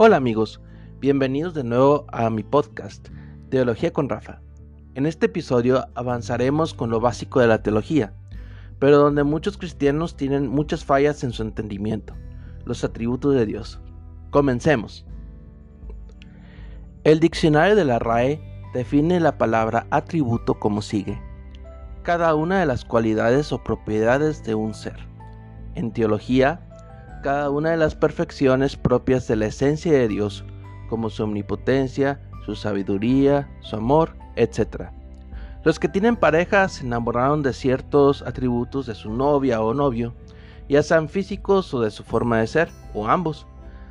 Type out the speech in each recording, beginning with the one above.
Hola amigos, bienvenidos de nuevo a mi podcast, Teología con Rafa. En este episodio avanzaremos con lo básico de la teología, pero donde muchos cristianos tienen muchas fallas en su entendimiento, los atributos de Dios. Comencemos. El diccionario de la RAE define la palabra atributo como sigue. Cada una de las cualidades o propiedades de un ser. En teología, cada una de las perfecciones propias de la esencia de Dios, como su omnipotencia, su sabiduría, su amor, etc. Los que tienen pareja se enamoraron de ciertos atributos de su novia o novio, ya sean físicos o de su forma de ser, o ambos.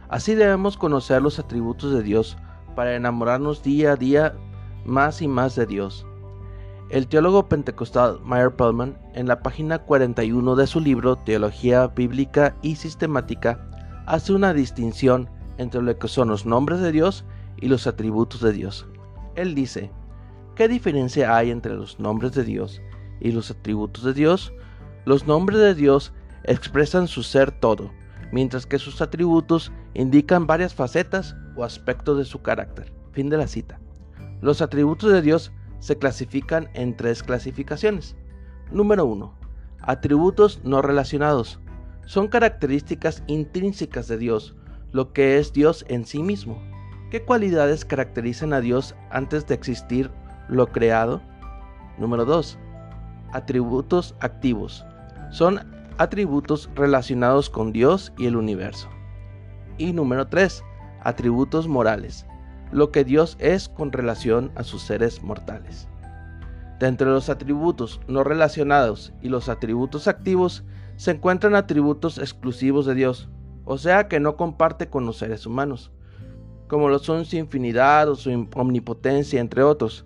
Así debemos conocer los atributos de Dios para enamorarnos día a día más y más de Dios. El teólogo pentecostal Meyer Pellman, en la página 41 de su libro Teología Bíblica y Sistemática, hace una distinción entre lo que son los nombres de Dios y los atributos de Dios. Él dice, ¿qué diferencia hay entre los nombres de Dios y los atributos de Dios? Los nombres de Dios expresan su ser todo, mientras que sus atributos indican varias facetas o aspectos de su carácter. Fin de la cita. Los atributos de Dios se clasifican en tres clasificaciones. Número 1. Atributos no relacionados. Son características intrínsecas de Dios, lo que es Dios en sí mismo. ¿Qué cualidades caracterizan a Dios antes de existir lo creado? Número 2. Atributos activos. Son atributos relacionados con Dios y el universo. Y número 3. Atributos morales lo que Dios es con relación a sus seres mortales. De entre los atributos no relacionados y los atributos activos se encuentran atributos exclusivos de Dios, o sea que no comparte con los seres humanos, como lo son su infinidad o su omnipotencia, entre otros.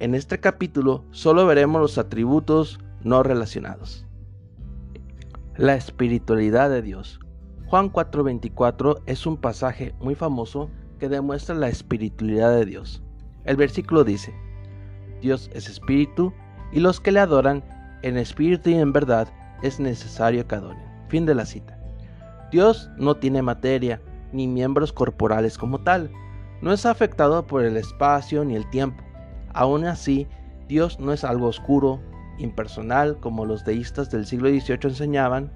En este capítulo solo veremos los atributos no relacionados. La espiritualidad de Dios. Juan 4:24 es un pasaje muy famoso que demuestra la espiritualidad de Dios. El versículo dice, Dios es espíritu y los que le adoran en espíritu y en verdad es necesario que adoren. Fin de la cita. Dios no tiene materia ni miembros corporales como tal, no es afectado por el espacio ni el tiempo. Aún así, Dios no es algo oscuro, impersonal como los deístas del siglo XVIII enseñaban,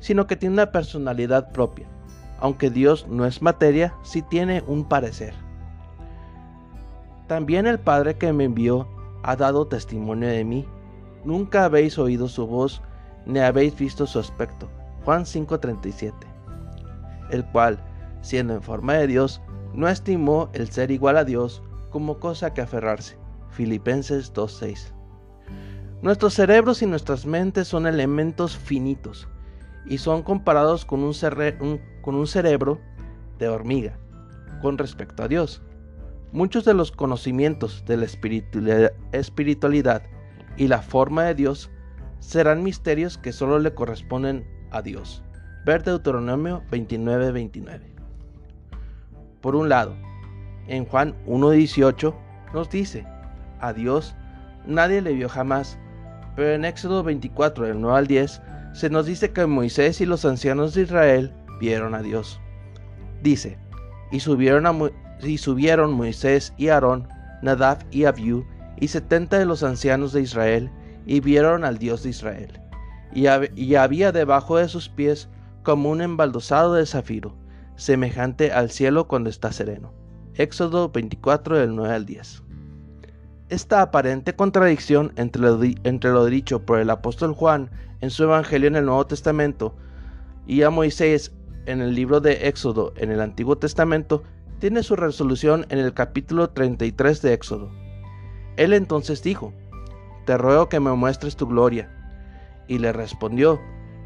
sino que tiene una personalidad propia aunque Dios no es materia, sí tiene un parecer. También el Padre que me envió ha dado testimonio de mí. Nunca habéis oído su voz, ni habéis visto su aspecto. Juan 5:37. El cual, siendo en forma de Dios, no estimó el ser igual a Dios como cosa que aferrarse. Filipenses 2:6. Nuestros cerebros y nuestras mentes son elementos finitos y son comparados con un, con un cerebro de hormiga con respecto a Dios. Muchos de los conocimientos de la espiritualidad y la forma de Dios serán misterios que solo le corresponden a Dios. Ver Deuteronomio 29-29. Por un lado, en Juan 1.18 nos dice, a Dios nadie le vio jamás, pero en Éxodo 24, del 9 al 10, se nos dice que Moisés y los ancianos de Israel vieron a Dios. Dice, y subieron, y subieron Moisés y Aarón, Nadab y Abiú, y setenta de los ancianos de Israel, y vieron al Dios de Israel. Y, y había debajo de sus pies como un embaldosado de zafiro, semejante al cielo cuando está sereno. Éxodo 24 del 9 al 10. Esta aparente contradicción entre lo, entre lo dicho por el apóstol Juan en su Evangelio en el Nuevo Testamento y a Moisés en el libro de Éxodo en el Antiguo Testamento tiene su resolución en el capítulo 33 de Éxodo. Él entonces dijo, Te ruego que me muestres tu gloria. Y le respondió,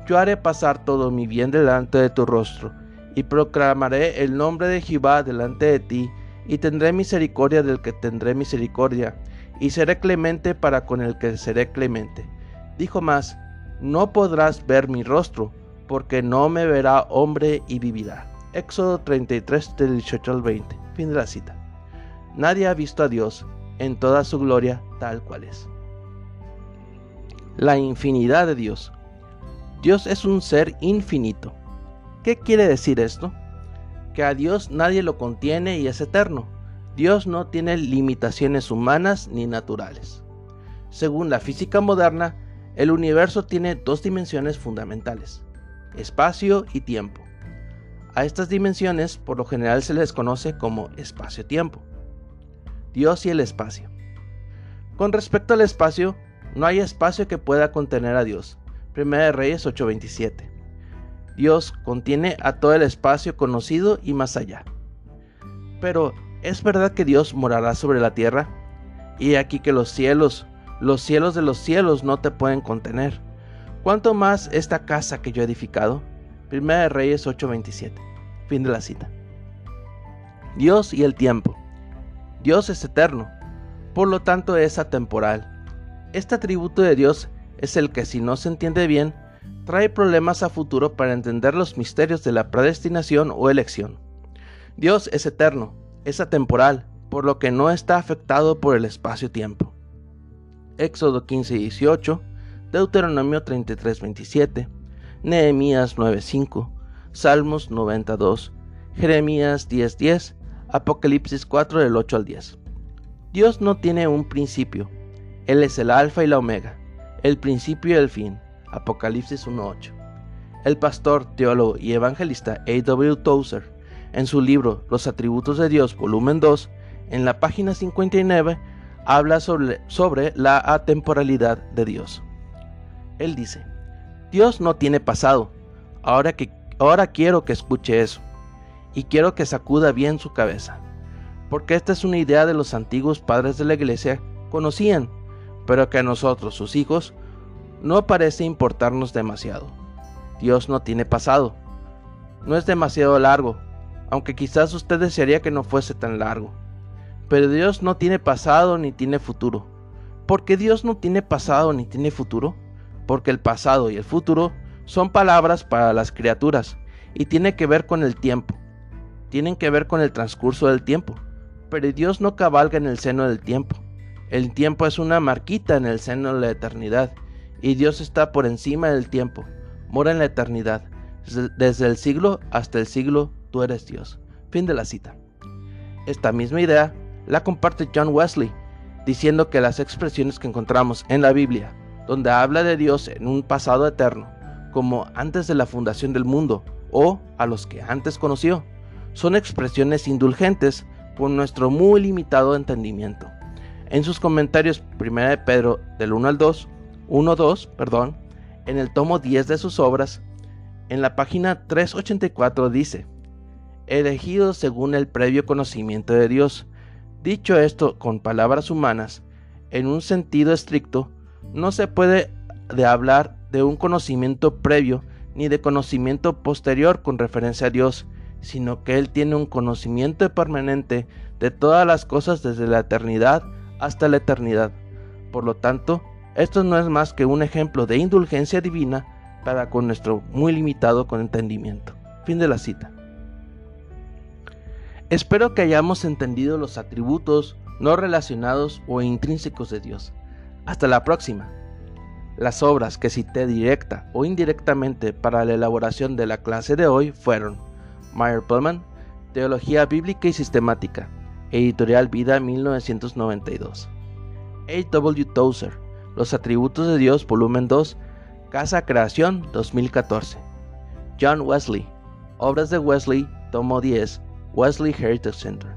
Yo haré pasar todo mi bien delante de tu rostro, y proclamaré el nombre de Jehová delante de ti, y tendré misericordia del que tendré misericordia, y seré clemente para con el que seré clemente. Dijo más, no podrás ver mi rostro, porque no me verá hombre y vivirá. Éxodo 33 del 18 al 20. Fin de la cita. Nadie ha visto a Dios en toda su gloria tal cual es. La infinidad de Dios. Dios es un ser infinito. ¿Qué quiere decir esto? Que a Dios nadie lo contiene y es eterno. Dios no tiene limitaciones humanas ni naturales. Según la física moderna, el universo tiene dos dimensiones fundamentales, espacio y tiempo. A estas dimensiones por lo general se les conoce como espacio-tiempo. Dios y el espacio. Con respecto al espacio, no hay espacio que pueda contener a Dios. 1 Reyes 8:27. Dios contiene a todo el espacio conocido y más allá. Pero, ¿es verdad que Dios morará sobre la tierra? Y aquí que los cielos, los cielos de los cielos no te pueden contener. ¿Cuánto más esta casa que yo he edificado? 1 Reyes 8:27. Fin de la cita. Dios y el tiempo. Dios es eterno, por lo tanto es atemporal. Este atributo de Dios es el que si no se entiende bien, trae problemas a futuro para entender los misterios de la predestinación o elección. Dios es eterno, es atemporal, por lo que no está afectado por el espacio-tiempo. Éxodo 15 18, Deuteronomio 33 27, Nehemías 9:5, Salmos 92, Jeremías 10:10, Apocalipsis 4 del 8 al 10. Dios no tiene un principio, Él es el alfa y la omega, el principio y el fin. Apocalipsis 1.8. El pastor, teólogo y evangelista A.W. Tozer, en su libro Los atributos de Dios, volumen 2, en la página 59, habla sobre, sobre la atemporalidad de Dios. Él dice, Dios no tiene pasado, ahora, que, ahora quiero que escuche eso, y quiero que sacuda bien su cabeza, porque esta es una idea de los antiguos padres de la iglesia conocían, pero que a nosotros, sus hijos, no parece importarnos demasiado. Dios no tiene pasado. No es demasiado largo, aunque quizás usted desearía que no fuese tan largo. Pero Dios no tiene pasado ni tiene futuro. ¿Por qué Dios no tiene pasado ni tiene futuro? Porque el pasado y el futuro son palabras para las criaturas y tiene que ver con el tiempo. Tienen que ver con el transcurso del tiempo. Pero Dios no cabalga en el seno del tiempo. El tiempo es una marquita en el seno de la eternidad y Dios está por encima del tiempo, mora en la eternidad. Desde el siglo hasta el siglo, tú eres Dios. Fin de la cita. Esta misma idea la comparte John Wesley, diciendo que las expresiones que encontramos en la Biblia, donde habla de Dios en un pasado eterno, como antes de la fundación del mundo o a los que antes conoció, son expresiones indulgentes por nuestro muy limitado entendimiento. En sus comentarios 1 de Pedro del 1 al 2 1.2, perdón, en el tomo 10 de sus obras, en la página 384 dice, elegido según el previo conocimiento de Dios. Dicho esto con palabras humanas, en un sentido estricto, no se puede de hablar de un conocimiento previo ni de conocimiento posterior con referencia a Dios, sino que Él tiene un conocimiento permanente de todas las cosas desde la eternidad hasta la eternidad. Por lo tanto, esto no es más que un ejemplo de indulgencia divina para con nuestro muy limitado entendimiento. Fin de la cita. Espero que hayamos entendido los atributos no relacionados o intrínsecos de Dios. Hasta la próxima. Las obras que cité directa o indirectamente para la elaboración de la clase de hoy fueron Meyer Pullman, Teología Bíblica y Sistemática, Editorial Vida 1992. A. W. Tozer, los atributos de Dios, volumen 2, Casa Creación 2014. John Wesley, Obras de Wesley, tomo 10, Wesley Heritage Center.